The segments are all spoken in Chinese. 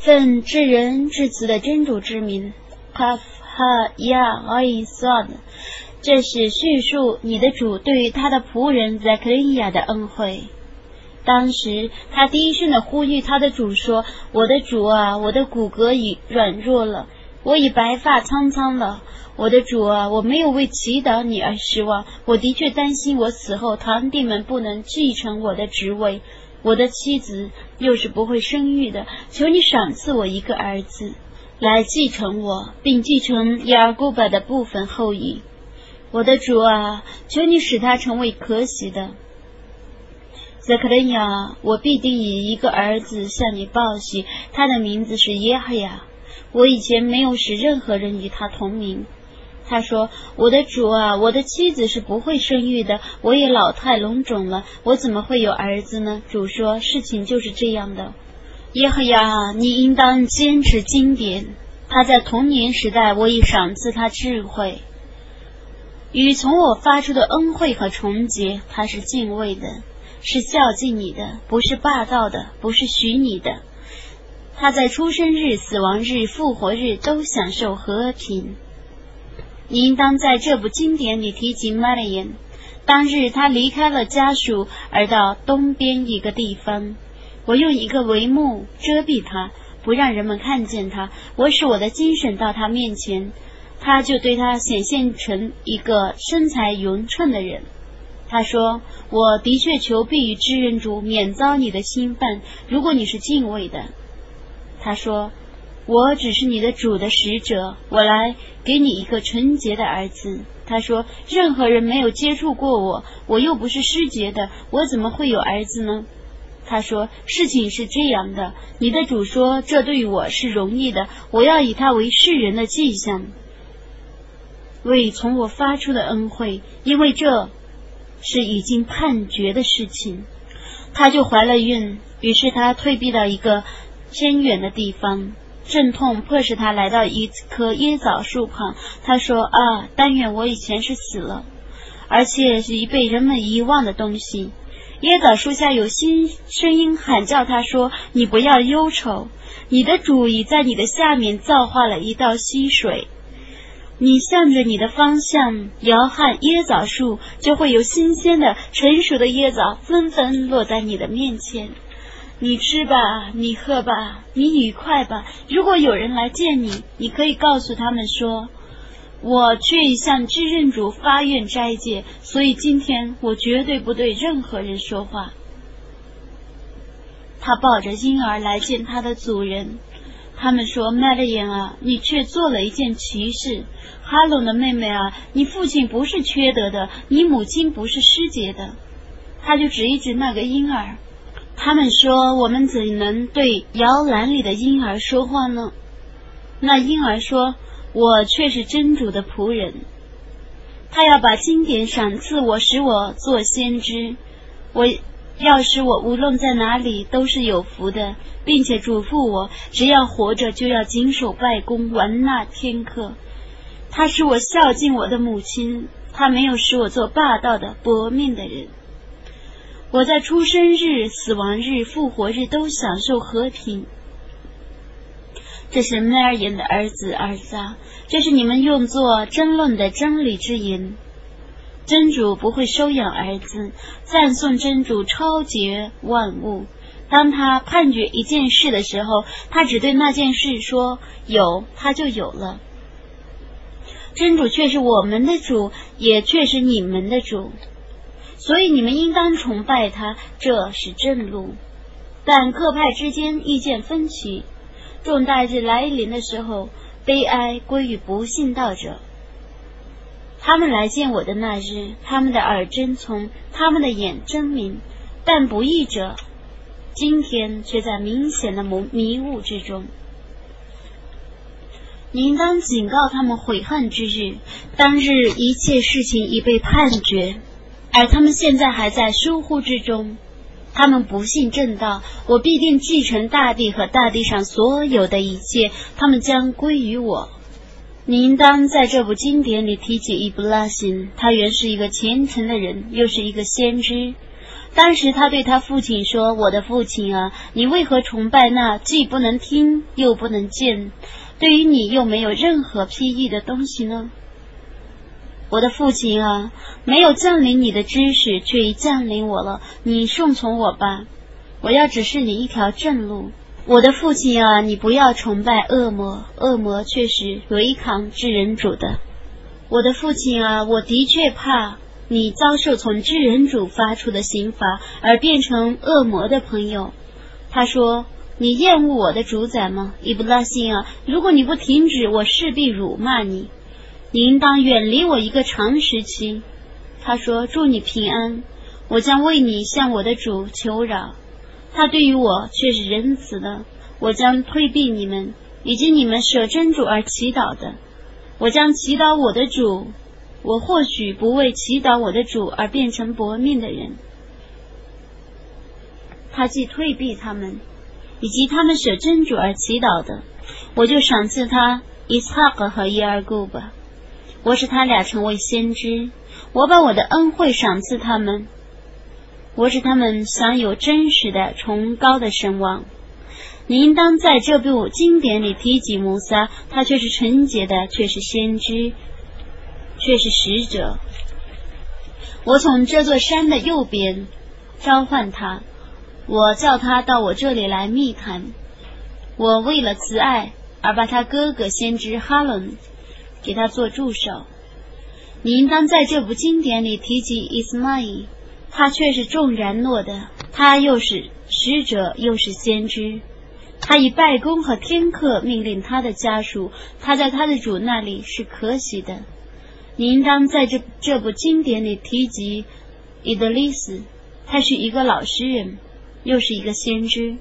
奉至仁至慈的真主之名，卡夫哈亚阿伊萨的，这是叙述你的主对于他的仆人在克里亚的恩惠。当时他低声的呼吁他的主说：“我的主啊，我的骨骼已软弱了，我已白发苍苍了。我的主啊，我没有为祈祷你而失望。我的确担心我死后堂弟们不能继承我的职位。”我的妻子又是不会生育的，求你赏赐我一个儿子，来继承我，并继承雅各伯的部分后裔。我的主啊，求你使他成为可喜的。泽克伦亚，我必定以一个儿子向你报喜，他的名字是耶和亚。我以前没有使任何人与他同名。他说：“我的主啊，我的妻子是不会生育的，我也老态龙钟了，我怎么会有儿子呢？”主说：“事情就是这样的。”耶和亚，你应当坚持经典。他在童年时代，我已赏赐他智慧，与从我发出的恩惠和崇洁，他是敬畏的，是孝敬你的，不是霸道的，不是许你的。他在出生日、死亡日、复活日都享受和平。你应当在这部经典里提及玛利亚。当日他离开了家属，而到东边一个地方。我用一个帷幕遮蔽他，不让人们看见他。我使我的精神到他面前，他就对他显现成一个身材匀称的人。他说：“我的确求必于知人主，免遭你的侵犯。如果你是敬畏的。”他说。我只是你的主的使者，我来给你一个纯洁的儿子。他说：“任何人没有接触过我，我又不是失节的，我怎么会有儿子呢？”他说：“事情是这样的，你的主说这对我是容易的，我要以他为世人的迹象，为从我发出的恩惠，因为这是已经判决的事情。”他就怀了孕，于是他退避到一个偏远的地方。阵痛迫使他来到一棵椰枣树旁。他说：“啊，但愿我以前是死了，而且是已被人们遗忘的东西。”椰枣树下有新声音喊叫他说：“你不要忧愁，你的主已在你的下面造化了一道溪水。你向着你的方向摇撼椰枣树，就会有新鲜的、成熟的椰枣纷纷落在你的面前。”你吃吧，你喝吧，你愉快吧。如果有人来见你，你可以告诉他们说：“我却向知认主发愿斋戒，所以今天我绝对不对任何人说话。”他抱着婴儿来见他的主人，他们说：“麦勒眼啊，你却做了一件奇事。哈隆的妹妹啊，你父亲不是缺德的，你母亲不是失节的。”他就指一指那个婴儿。他们说：“我们怎能对摇篮里的婴儿说话呢？”那婴儿说：“我却是真主的仆人，他要把经典赏赐我，使我做先知。我要使我无论在哪里都是有福的，并且嘱咐我，只要活着就要谨守拜功，玩纳天课。他使我孝敬我的母亲，他没有使我做霸道的薄命的人。”我在出生日、死亡日、复活日都享受和平。这是麦尔言的儿子儿子啊，这是你们用作争论的真理之言。真主不会收养儿子，赞颂真主超绝万物。当他判决一件事的时候，他只对那件事说有，他就有了。真主却是我们的主，也却是你们的主。所以你们应当崇拜他，这是正路。但各派之间意见分歧，重大日来临的时候，悲哀归于不信道者。他们来见我的那日，他们的耳真从，他们的眼真明，但不义者，今天却在明显的迷迷雾之中。你应当警告他们悔恨之日，当日一切事情已被判决。而他们现在还在疏忽之中，他们不信正道，我必定继承大地和大地上所有的一切，他们将归于我。你应当在这部经典里提起伊布拉辛，他原是一个虔诚的人，又是一个先知。当时他对他父亲说：“我的父亲啊，你为何崇拜那既不能听又不能见，对于你又没有任何裨益的东西呢？”我的父亲啊，没有降临你的知识，却已降临我了。你顺从我吧，我要指示你一条正路。我的父亲啊，你不要崇拜恶魔，恶魔却是违抗至人主的。我的父亲啊，我的确怕你遭受从至人主发出的刑罚，而变成恶魔的朋友。他说：“你厌恶我的主宰吗？伊布拉辛啊，如果你不停止，我势必辱骂你。你应当远离我一个长时期。”他说：“祝你平安，我将为你向我的主求饶。”他对于我却是仁慈的，我将退避你们以及你们舍真主而祈祷的，我将祈祷我的主，我或许不为祈祷我的主而变成薄命的人。他既退避他们，以及他们舍真主而祈祷的，我就赏赐他伊萨格和伊尔古吧，我使他俩成为先知，我把我的恩惠赏赐他们。我使他们享有真实的崇高的声望。你应当在这部经典里提及摩萨，他却是纯洁的，却是先知，却是使者。我从这座山的右边召唤他，我叫他到我这里来密谈。我为了慈爱而把他哥哥先知哈伦给他做助手。你应当在这部经典里提及伊斯玛仪。他却是众然诺的，他又是使者，又是先知。他以拜功和天课命令他的家属，他在他的主那里是可喜的。你应当在这这部经典里提及伊德利斯，他是一个老实人，又是一个先知。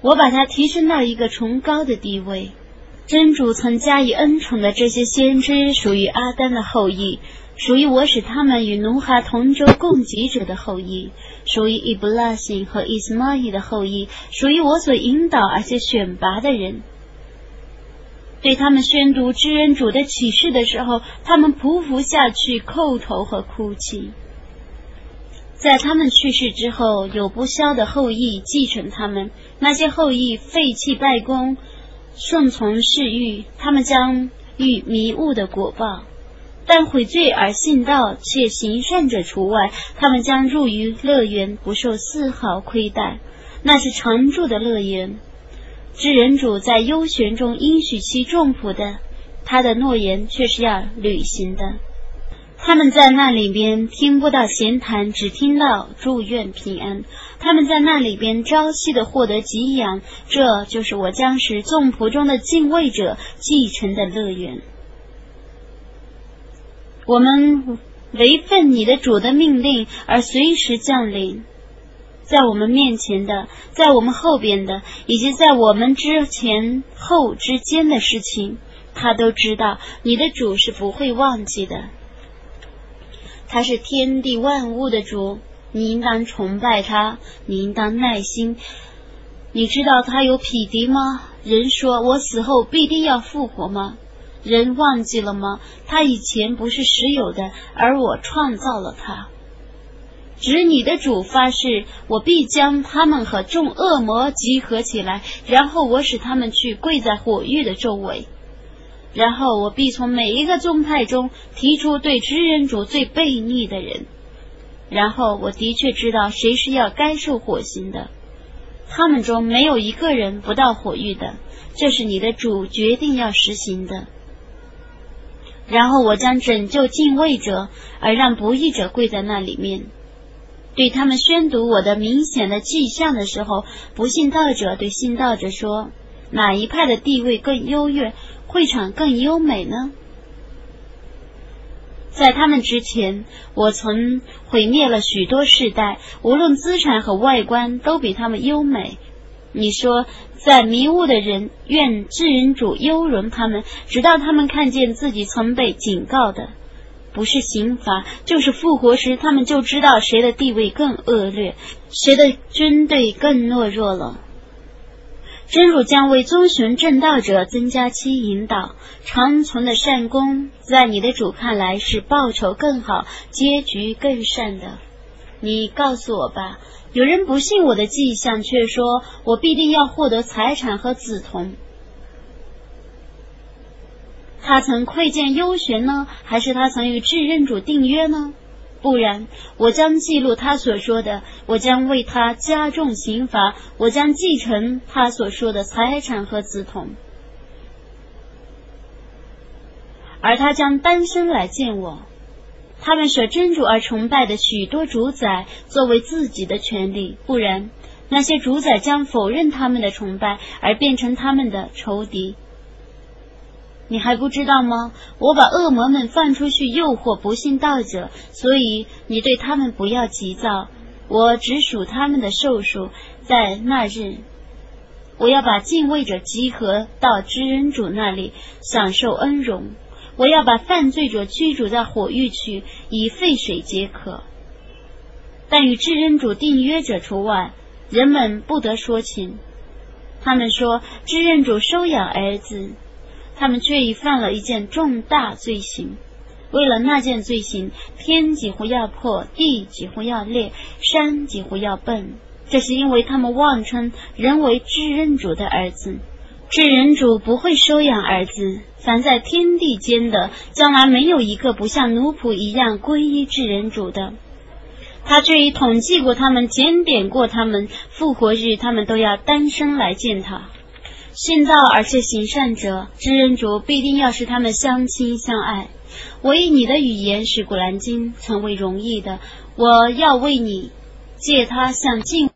我把他提升到一个崇高的地位。真主曾加以恩宠的这些先知，属于阿丹的后裔。属于我使他们与奴哈同舟共济者的后裔，属于伊布拉辛和伊斯玛仪的后裔，属于我所引导而且选拔的人。对他们宣读知恩主的启示的时候，他们匍匐下去叩头和哭泣。在他们去世之后，有不肖的后裔继承他们，那些后裔废弃拜功，顺从是欲，他们将遇迷雾的果报。但悔罪而信道且行善者除外，他们将入于乐园，不受丝毫亏待。那是常住的乐园。知人主在幽玄中应许其众仆的，他的诺言却是要履行的。他们在那里边听不到闲谈，只听到祝愿平安。他们在那里边朝夕的获得给养，这就是我将使众仆中的敬畏者继承的乐园。我们违奋你的主的命令而随时降临，在我们面前的，在我们后边的，以及在我们之前后之间的事情，他都知道。你的主是不会忘记的，他是天地万物的主，你应当崇拜他，你应当耐心。你知道他有匹敌吗？人说我死后必定要复活吗？人忘记了吗？他以前不是实有的，而我创造了他。指你的主发誓，我必将他们和众恶魔集合起来，然后我使他们去跪在火狱的周围，然后我必从每一个宗派中提出对知人主最悖逆的人，然后我的确知道谁是要该受火刑的。他们中没有一个人不到火狱的，这是你的主决定要实行的。然后我将拯救敬畏者，而让不义者跪在那里面。对他们宣读我的明显的迹象的时候，不信道者对信道者说：“哪一派的地位更优越，会场更优美呢？”在他们之前，我曾毁灭了许多世代，无论资产和外观都比他们优美。你说。在迷雾的人，愿智人主优容他们，直到他们看见自己曾被警告的，不是刑罚，就是复活时，他们就知道谁的地位更恶劣，谁的军队更懦弱了。真主将为遵循正道者增加其引导，长存的善功，在你的主看来是报酬更好，结局更善的。你告诉我吧。有人不信我的迹象，却说我必定要获得财产和子童。他曾窥见幽玄呢，还是他曾与至任主订约呢？不然，我将记录他所说的，我将为他加重刑罚，我将继承他所说的财产和子童，而他将单身来见我。他们舍真主而崇拜的许多主宰作为自己的权利，不然，那些主宰将否认他们的崇拜，而变成他们的仇敌。你还不知道吗？我把恶魔们放出去诱惑不信道者，所以你对他们不要急躁。我只数他们的寿数，在那日，我要把敬畏者集合到知恩主那里，享受恩荣。我要把犯罪者驱逐在火狱去，以沸水解渴。但与知恩主订约者除外，人们不得说情。他们说知恩主收养儿子。他们却已犯了一件重大罪行。为了那件罪行，天几乎要破，地几乎要裂，山几乎要崩。这是因为他们妄称人为至人主的儿子。至人主不会收养儿子。凡在天地间的，将来没有一个不像奴仆一样皈依至人主的。他却已统计过他们，检点过他们。复活日，他们都要单身来见他。信道而且行善者，知人主必定要使他们相亲相爱。我以你的语言使古兰经成为容易的，我要为你借他向敬。